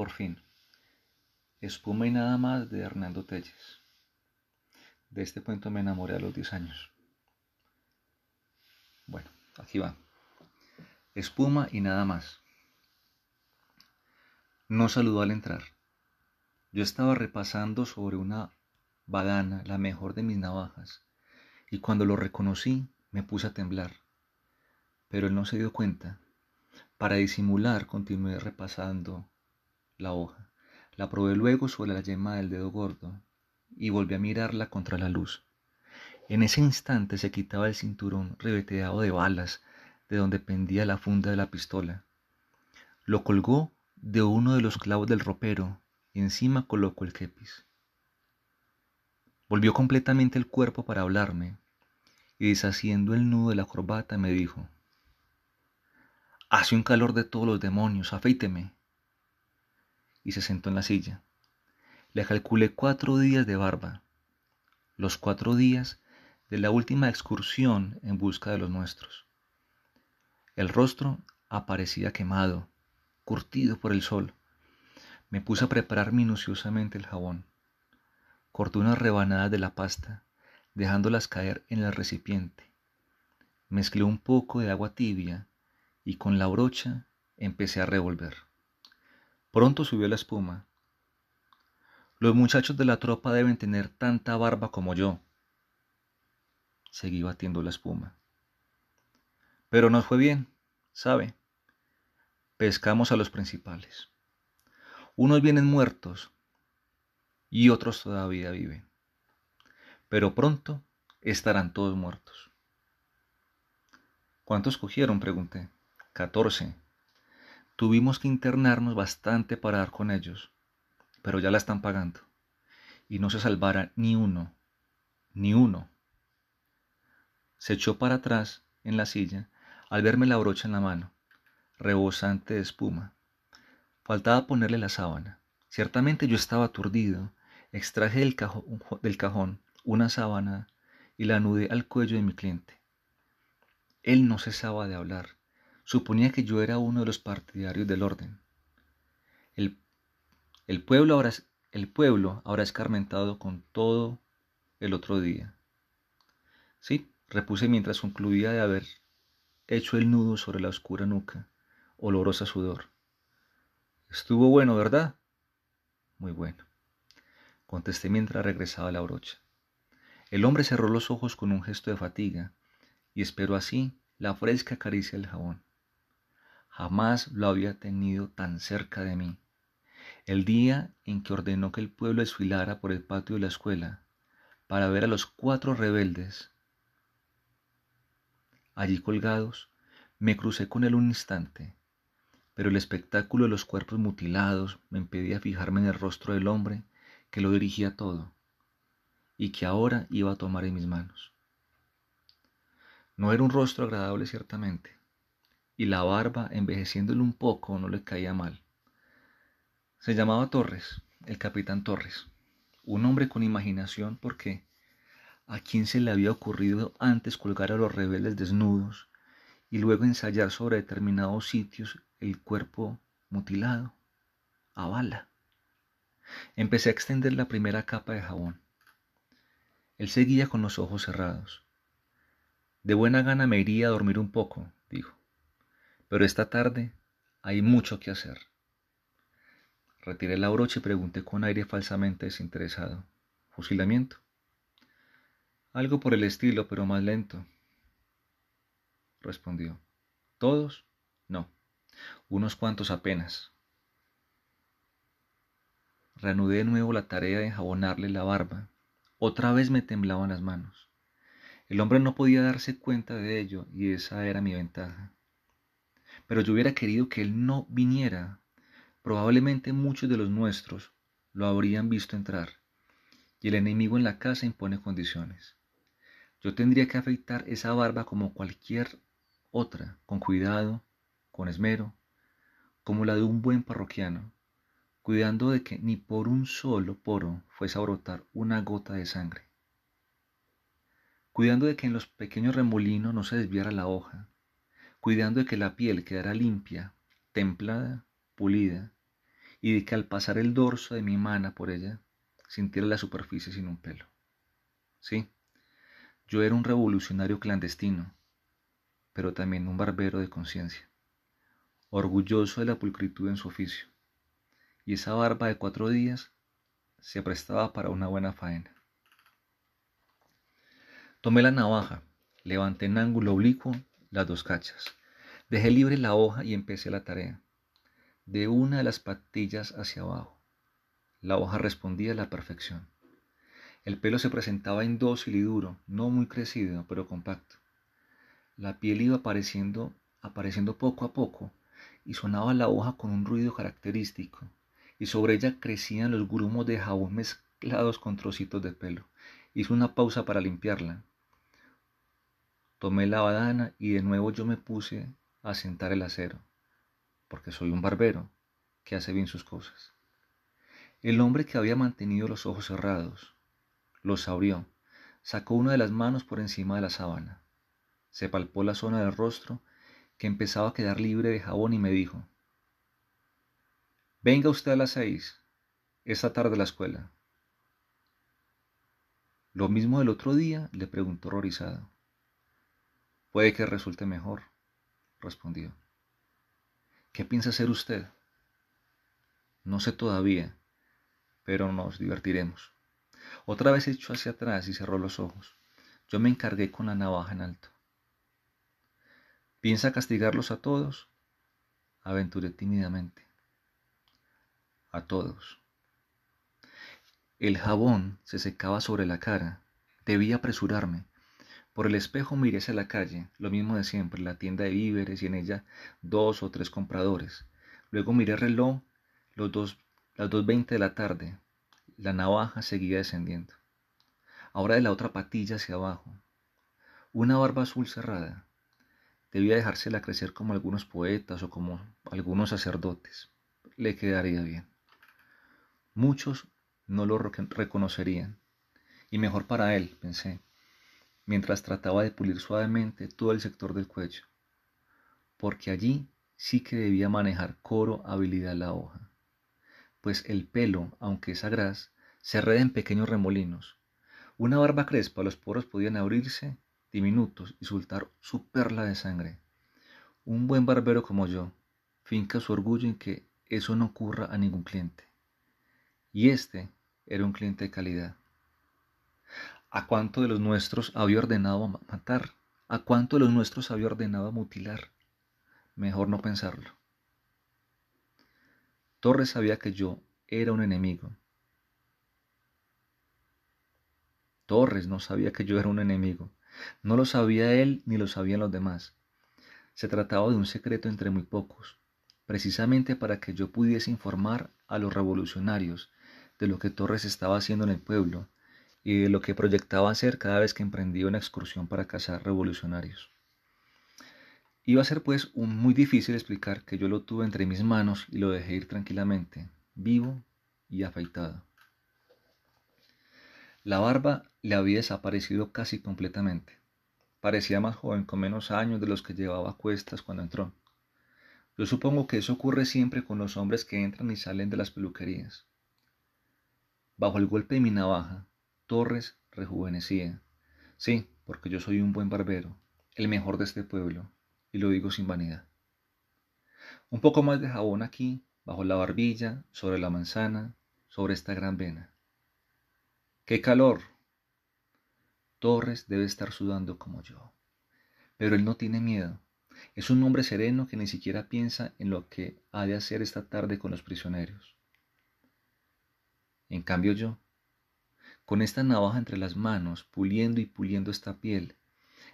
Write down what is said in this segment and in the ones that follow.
por fin. Espuma y nada más de Hernando Telles. De este cuento me enamoré a los 10 años. Bueno, aquí va. Espuma y nada más. No saludó al entrar. Yo estaba repasando sobre una badana la mejor de mis navajas, y cuando lo reconocí me puse a temblar. Pero él no se dio cuenta. Para disimular continué repasando la hoja. La probé luego sobre la yema del dedo gordo y volví a mirarla contra la luz. En ese instante se quitaba el cinturón ribeteado de balas de donde pendía la funda de la pistola. Lo colgó de uno de los clavos del ropero y encima colocó el kepis. Volvió completamente el cuerpo para hablarme y deshaciendo el nudo de la corbata me dijo, Hace un calor de todos los demonios, afeíteme y se sentó en la silla. Le calculé cuatro días de barba, los cuatro días de la última excursión en busca de los nuestros. El rostro aparecía quemado, curtido por el sol. Me puse a preparar minuciosamente el jabón. Corté unas rebanadas de la pasta, dejándolas caer en el recipiente. Mezclé un poco de agua tibia y con la brocha empecé a revolver. Pronto subió la espuma. Los muchachos de la tropa deben tener tanta barba como yo. Seguí batiendo la espuma. Pero nos fue bien, ¿sabe? Pescamos a los principales. Unos vienen muertos y otros todavía viven. Pero pronto estarán todos muertos. ¿Cuántos cogieron? pregunté. Catorce. Tuvimos que internarnos bastante para dar con ellos, pero ya la están pagando. Y no se salvará ni uno, ni uno. Se echó para atrás en la silla al verme la brocha en la mano, rebosante de espuma. Faltaba ponerle la sábana. Ciertamente yo estaba aturdido. Extraje del, del cajón una sábana y la anudé al cuello de mi cliente. Él no cesaba de hablar Suponía que yo era uno de los partidarios del orden. El, pueblo, ahora, el pueblo habrá escarmentado con todo el otro día. Sí, repuse mientras concluía de haber hecho el nudo sobre la oscura nuca, olorosa sudor. Estuvo bueno, ¿verdad? Muy bueno, contesté mientras regresaba la brocha. El hombre cerró los ojos con un gesto de fatiga y esperó así la fresca caricia del jabón. Jamás lo había tenido tan cerca de mí. El día en que ordenó que el pueblo desfilara por el patio de la escuela para ver a los cuatro rebeldes allí colgados, me crucé con él un instante, pero el espectáculo de los cuerpos mutilados me impedía fijarme en el rostro del hombre que lo dirigía todo y que ahora iba a tomar en mis manos. No era un rostro agradable ciertamente, y la barba, envejeciéndole un poco, no le caía mal. Se llamaba Torres, el capitán Torres, un hombre con imaginación porque ¿a quién se le había ocurrido antes colgar a los rebeldes desnudos y luego ensayar sobre determinados sitios el cuerpo mutilado, a bala? Empecé a extender la primera capa de jabón. Él seguía con los ojos cerrados. De buena gana me iría a dormir un poco, dijo. Pero esta tarde hay mucho que hacer. Retiré la brocha y pregunté con aire falsamente desinteresado. ¿Fusilamiento? Algo por el estilo, pero más lento. Respondió. ¿Todos? No. Unos cuantos apenas. Reanudé de nuevo la tarea de enjabonarle la barba. Otra vez me temblaban las manos. El hombre no podía darse cuenta de ello y esa era mi ventaja pero yo hubiera querido que él no viniera. Probablemente muchos de los nuestros lo habrían visto entrar, y el enemigo en la casa impone condiciones. Yo tendría que afeitar esa barba como cualquier otra, con cuidado, con esmero, como la de un buen parroquiano, cuidando de que ni por un solo poro fuese a brotar una gota de sangre, cuidando de que en los pequeños remolinos no se desviara la hoja, cuidando de que la piel quedara limpia, templada, pulida, y de que al pasar el dorso de mi mano por ella, sintiera la superficie sin un pelo. Sí, yo era un revolucionario clandestino, pero también un barbero de conciencia, orgulloso de la pulcritud en su oficio, y esa barba de cuatro días se prestaba para una buena faena. Tomé la navaja, levanté en ángulo oblicuo las dos cachas, dejé libre la hoja y empecé la tarea, de una de las patillas hacia abajo. La hoja respondía a la perfección. El pelo se presentaba indócil y duro, no muy crecido, pero compacto. La piel iba apareciendo, apareciendo poco a poco, y sonaba la hoja con un ruido característico, y sobre ella crecían los grumos de jabón mezclados con trocitos de pelo. Hice una pausa para limpiarla. Tomé la badana y de nuevo yo me puse a sentar el acero, porque soy un barbero que hace bien sus cosas. El hombre que había mantenido los ojos cerrados, los abrió, sacó una de las manos por encima de la sábana, se palpó la zona del rostro que empezaba a quedar libre de jabón y me dijo, Venga usted a las seis, esta tarde a la escuela. Lo mismo del otro día, le preguntó horrorizado. Puede que resulte mejor, respondió. ¿Qué piensa hacer usted? No sé todavía, pero nos divertiremos. Otra vez echó hacia atrás y cerró los ojos. Yo me encargué con la navaja en alto. ¿Piensa castigarlos a todos? Aventuré tímidamente a todos. El jabón se secaba sobre la cara. Debía apresurarme. Por el espejo miré hacia la calle, lo mismo de siempre, la tienda de víveres y en ella dos o tres compradores. Luego miré el reloj, los dos, las dos veinte de la tarde. La navaja seguía descendiendo. Ahora de la otra patilla hacia abajo. Una barba azul cerrada. Debía dejársela crecer como algunos poetas o como algunos sacerdotes. Le quedaría bien. Muchos no lo reconocerían. Y mejor para él, pensé, mientras trataba de pulir suavemente todo el sector del cuello, porque allí sí que debía manejar coro habilidad la hoja, pues el pelo, aunque es agraz, se reda en pequeños remolinos. Una barba crespa, los poros podían abrirse diminutos y soltar su perla de sangre. Un buen barbero como yo finca su orgullo en que eso no ocurra a ningún cliente. Y este era un cliente de calidad. ¿A cuánto de los nuestros había ordenado matar? ¿A cuánto de los nuestros había ordenado mutilar? Mejor no pensarlo. Torres sabía que yo era un enemigo. Torres no sabía que yo era un enemigo. No lo sabía él ni lo sabían los demás. Se trataba de un secreto entre muy pocos, precisamente para que yo pudiese informar a los revolucionarios de lo que Torres estaba haciendo en el pueblo y de lo que proyectaba hacer cada vez que emprendía una excursión para cazar revolucionarios. Iba a ser pues muy difícil explicar que yo lo tuve entre mis manos y lo dejé ir tranquilamente, vivo y afeitado. La barba le había desaparecido casi completamente. Parecía más joven con menos años de los que llevaba a cuestas cuando entró. Yo supongo que eso ocurre siempre con los hombres que entran y salen de las peluquerías. Bajo el golpe de mi navaja, Torres rejuvenecía. Sí, porque yo soy un buen barbero, el mejor de este pueblo, y lo digo sin vanidad. Un poco más de jabón aquí, bajo la barbilla, sobre la manzana, sobre esta gran vena. ¡Qué calor! Torres debe estar sudando como yo. Pero él no tiene miedo. Es un hombre sereno que ni siquiera piensa en lo que ha de hacer esta tarde con los prisioneros. En cambio yo, con esta navaja entre las manos, puliendo y puliendo esta piel,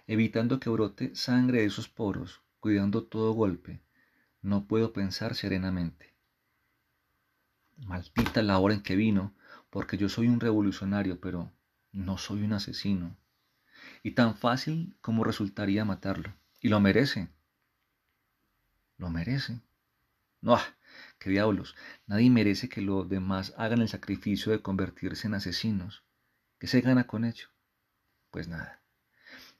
evitando que brote sangre de esos poros, cuidando todo golpe, no puedo pensar serenamente. Maldita la hora en que vino, porque yo soy un revolucionario, pero no soy un asesino. Y tan fácil como resultaría matarlo. Y lo merece. Lo merece. No, qué diablos, nadie merece que los demás hagan el sacrificio de convertirse en asesinos. ¿Qué se gana con ello? Pues nada.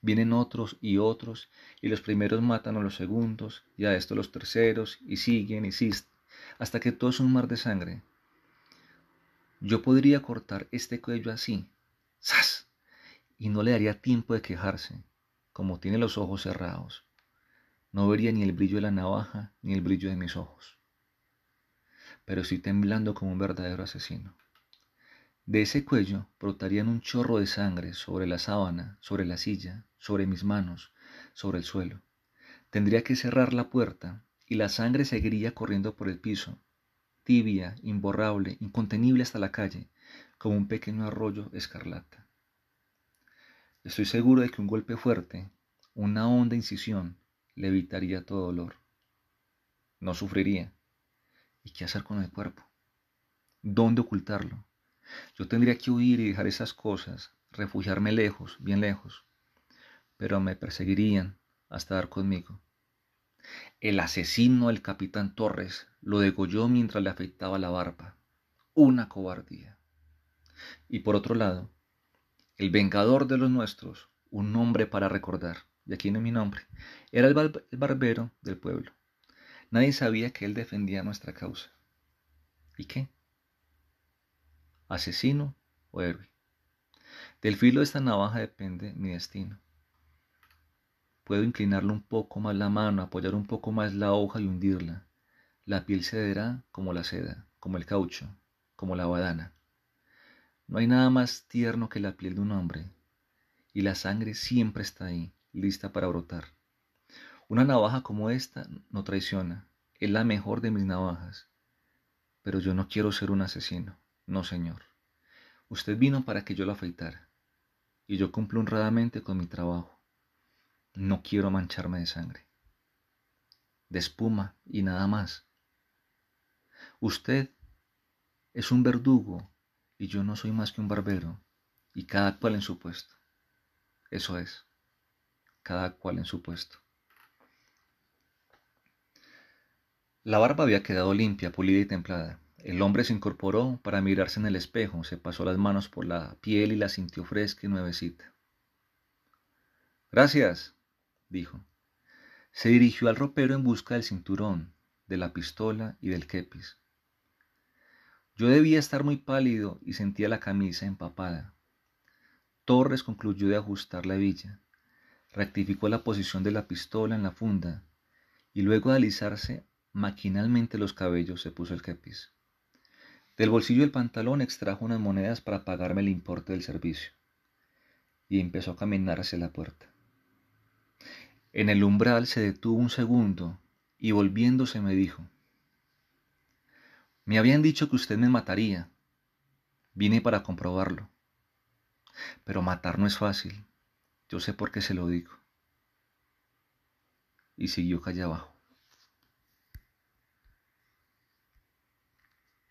Vienen otros y otros, y los primeros matan a los segundos, y a estos los terceros, y siguen y hasta que todo es un mar de sangre. Yo podría cortar este cuello así, ¡zas! Y no le daría tiempo de quejarse, como tiene los ojos cerrados. No vería ni el brillo de la navaja ni el brillo de mis ojos. Pero estoy temblando como un verdadero asesino. De ese cuello brotarían un chorro de sangre sobre la sábana, sobre la silla, sobre mis manos, sobre el suelo. Tendría que cerrar la puerta y la sangre seguiría corriendo por el piso, tibia, imborrable, incontenible hasta la calle, como un pequeño arroyo escarlata. Estoy seguro de que un golpe fuerte, una honda incisión, le evitaría todo dolor. No sufriría. ¿Y qué hacer con el cuerpo? ¿Dónde ocultarlo? Yo tendría que huir y dejar esas cosas, refugiarme lejos, bien lejos. Pero me perseguirían hasta dar conmigo. El asesino del capitán Torres lo degolló mientras le afeitaba la barba. Una cobardía. Y por otro lado, el vengador de los nuestros, un nombre para recordar, y aquí no mi nombre, era el barbero del pueblo. Nadie sabía que él defendía nuestra causa. ¿Y qué? ¿Asesino o héroe? Del filo de esta navaja depende mi destino. Puedo inclinarlo un poco más la mano, apoyar un poco más la hoja y hundirla. La piel cederá como la seda, como el caucho, como la badana. No hay nada más tierno que la piel de un hombre, y la sangre siempre está ahí, lista para brotar. Una navaja como esta no traiciona, es la mejor de mis navajas. Pero yo no quiero ser un asesino, no señor. Usted vino para que yo lo afeitara, y yo cumplo honradamente con mi trabajo. No quiero mancharme de sangre, de espuma y nada más. Usted es un verdugo y yo no soy más que un barbero, y cada cual en su puesto. Eso es, cada cual en su puesto. La barba había quedado limpia, pulida y templada. El hombre se incorporó para mirarse en el espejo, se pasó las manos por la piel y la sintió fresca y nuevecita. Gracias, dijo. Se dirigió al ropero en busca del cinturón, de la pistola y del kepis. Yo debía estar muy pálido y sentía la camisa empapada. Torres concluyó de ajustar la hebilla, rectificó la posición de la pistola en la funda y luego de alisarse maquinalmente los cabellos se puso el kepis. Del bolsillo del pantalón extrajo unas monedas para pagarme el importe del servicio y empezó a caminar hacia la puerta. En el umbral se detuvo un segundo y volviéndose me dijo, me habían dicho que usted me mataría. Vine para comprobarlo. Pero matar no es fácil. Yo sé por qué se lo digo. Y siguió calle abajo.